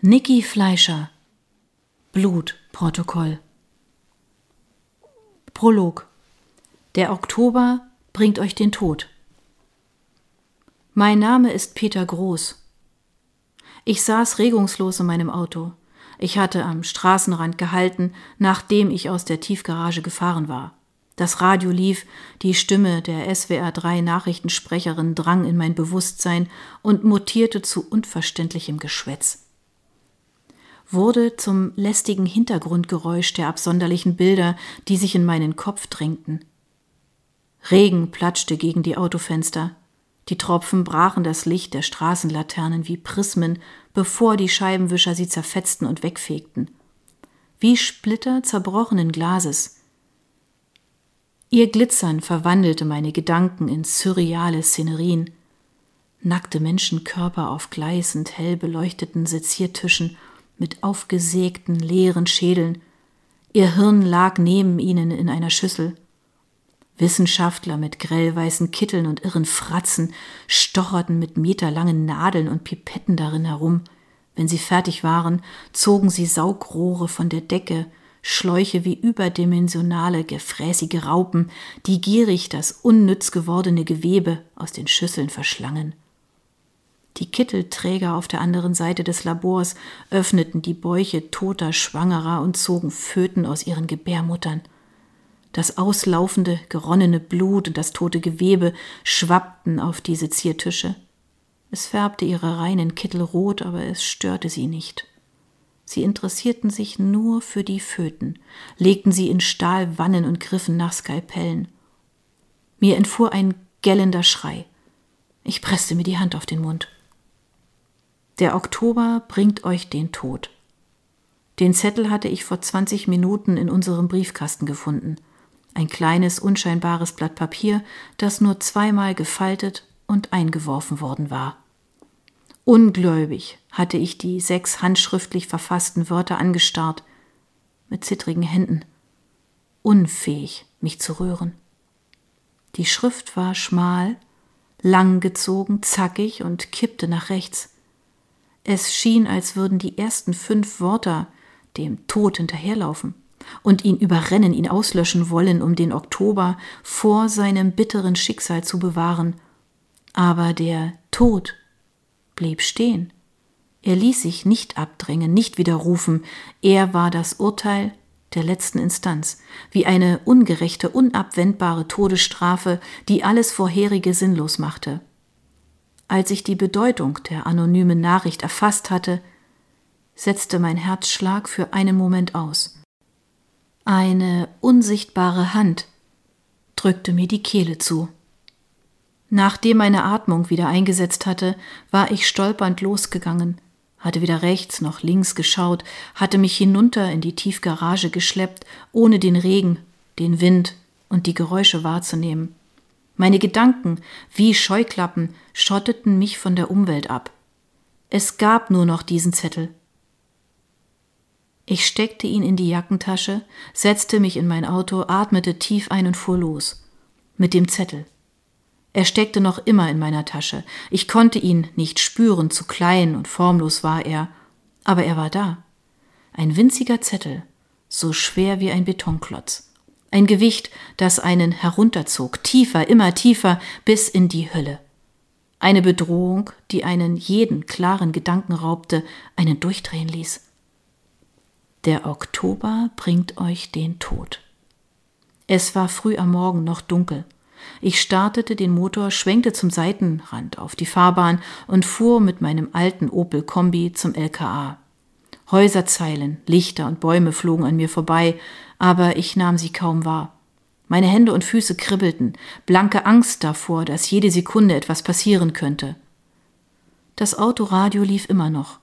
Niki Fleischer Blutprotokoll Prolog Der Oktober bringt euch den Tod. Mein Name ist Peter Groß. Ich saß regungslos in meinem Auto. Ich hatte am Straßenrand gehalten, nachdem ich aus der Tiefgarage gefahren war. Das Radio lief, die Stimme der SWR 3 Nachrichtensprecherin drang in mein Bewusstsein und mutierte zu unverständlichem Geschwätz wurde zum lästigen Hintergrundgeräusch der absonderlichen Bilder, die sich in meinen Kopf drängten. Regen platschte gegen die Autofenster. Die Tropfen brachen das Licht der Straßenlaternen wie Prismen, bevor die Scheibenwischer sie zerfetzten und wegfegten. Wie Splitter zerbrochenen Glases. Ihr Glitzern verwandelte meine Gedanken in surreale Szenerien. Nackte Menschenkörper auf gleißend hell beleuchteten Seziertischen mit aufgesägten leeren Schädeln. Ihr Hirn lag neben ihnen in einer Schüssel. Wissenschaftler mit grellweißen Kitteln und irren Fratzen stocherten mit meterlangen Nadeln und Pipetten darin herum. Wenn sie fertig waren, zogen sie Saugrohre von der Decke, Schläuche wie überdimensionale, gefräßige Raupen, die gierig das unnütz gewordene Gewebe aus den Schüsseln verschlangen. Die Kittelträger auf der anderen Seite des Labors öffneten die Bäuche toter Schwangerer und zogen Föten aus ihren Gebärmuttern. Das auslaufende, geronnene Blut und das tote Gewebe schwappten auf diese Ziertische. Es färbte ihre reinen Kittel rot, aber es störte sie nicht. Sie interessierten sich nur für die Föten, legten sie in Stahlwannen und griffen nach Skalpellen. Mir entfuhr ein gellender Schrei. Ich presste mir die Hand auf den Mund. Der Oktober bringt euch den Tod. Den Zettel hatte ich vor 20 Minuten in unserem Briefkasten gefunden. Ein kleines, unscheinbares Blatt Papier, das nur zweimal gefaltet und eingeworfen worden war. Ungläubig hatte ich die sechs handschriftlich verfassten Wörter angestarrt, mit zittrigen Händen, unfähig, mich zu rühren. Die Schrift war schmal, langgezogen, zackig und kippte nach rechts. Es schien, als würden die ersten fünf Worte dem Tod hinterherlaufen und ihn überrennen, ihn auslöschen wollen, um den Oktober vor seinem bitteren Schicksal zu bewahren. Aber der Tod blieb stehen. Er ließ sich nicht abdrängen, nicht widerrufen. Er war das Urteil der letzten Instanz, wie eine ungerechte, unabwendbare Todesstrafe, die alles Vorherige sinnlos machte. Als ich die Bedeutung der anonymen Nachricht erfasst hatte, setzte mein Herzschlag für einen Moment aus. Eine unsichtbare Hand drückte mir die Kehle zu. Nachdem meine Atmung wieder eingesetzt hatte, war ich stolpernd losgegangen, hatte weder rechts noch links geschaut, hatte mich hinunter in die Tiefgarage geschleppt, ohne den Regen, den Wind und die Geräusche wahrzunehmen. Meine Gedanken, wie Scheuklappen, schotteten mich von der Umwelt ab. Es gab nur noch diesen Zettel. Ich steckte ihn in die Jackentasche, setzte mich in mein Auto, atmete tief ein und fuhr los. Mit dem Zettel. Er steckte noch immer in meiner Tasche. Ich konnte ihn nicht spüren, zu klein und formlos war er, aber er war da. Ein winziger Zettel, so schwer wie ein Betonklotz. Ein Gewicht, das einen herunterzog, tiefer, immer tiefer, bis in die Hölle. Eine Bedrohung, die einen jeden klaren Gedanken raubte, einen durchdrehen ließ. Der Oktober bringt euch den Tod. Es war früh am Morgen noch dunkel. Ich startete den Motor, schwenkte zum Seitenrand auf die Fahrbahn und fuhr mit meinem alten Opel Kombi zum LKA. Häuserzeilen, Lichter und Bäume flogen an mir vorbei, aber ich nahm sie kaum wahr. Meine Hände und Füße kribbelten, blanke Angst davor, dass jede Sekunde etwas passieren könnte. Das Autoradio lief immer noch.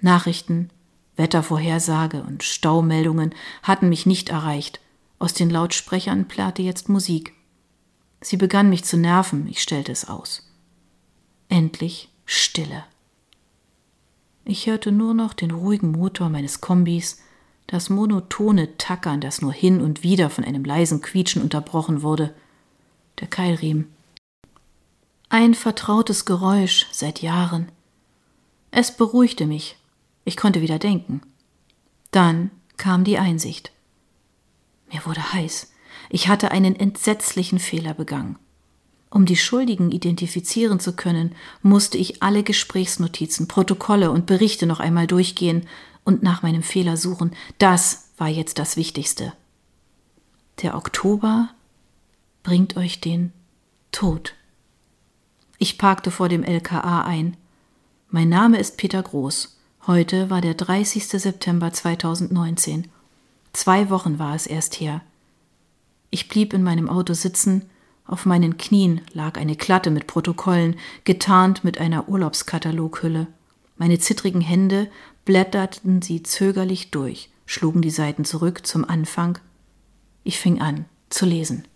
Nachrichten, Wettervorhersage und Staumeldungen hatten mich nicht erreicht. Aus den Lautsprechern plärrte jetzt Musik. Sie begann mich zu nerven, ich stellte es aus. Endlich Stille. Ich hörte nur noch den ruhigen Motor meines Kombis, das monotone Tackern, das nur hin und wieder von einem leisen Quietschen unterbrochen wurde, der Keilriemen. Ein vertrautes Geräusch seit Jahren. Es beruhigte mich. Ich konnte wieder denken. Dann kam die Einsicht. Mir wurde heiß. Ich hatte einen entsetzlichen Fehler begangen. Um die Schuldigen identifizieren zu können, musste ich alle Gesprächsnotizen, Protokolle und Berichte noch einmal durchgehen und nach meinem Fehler suchen. Das war jetzt das Wichtigste. Der Oktober bringt euch den Tod. Ich parkte vor dem LKA ein. Mein Name ist Peter Groß. Heute war der 30. September 2019. Zwei Wochen war es erst her. Ich blieb in meinem Auto sitzen, auf meinen Knien lag eine Klatte mit Protokollen, getarnt mit einer Urlaubskataloghülle. Meine zittrigen Hände blätterten sie zögerlich durch, schlugen die Seiten zurück zum Anfang. Ich fing an zu lesen.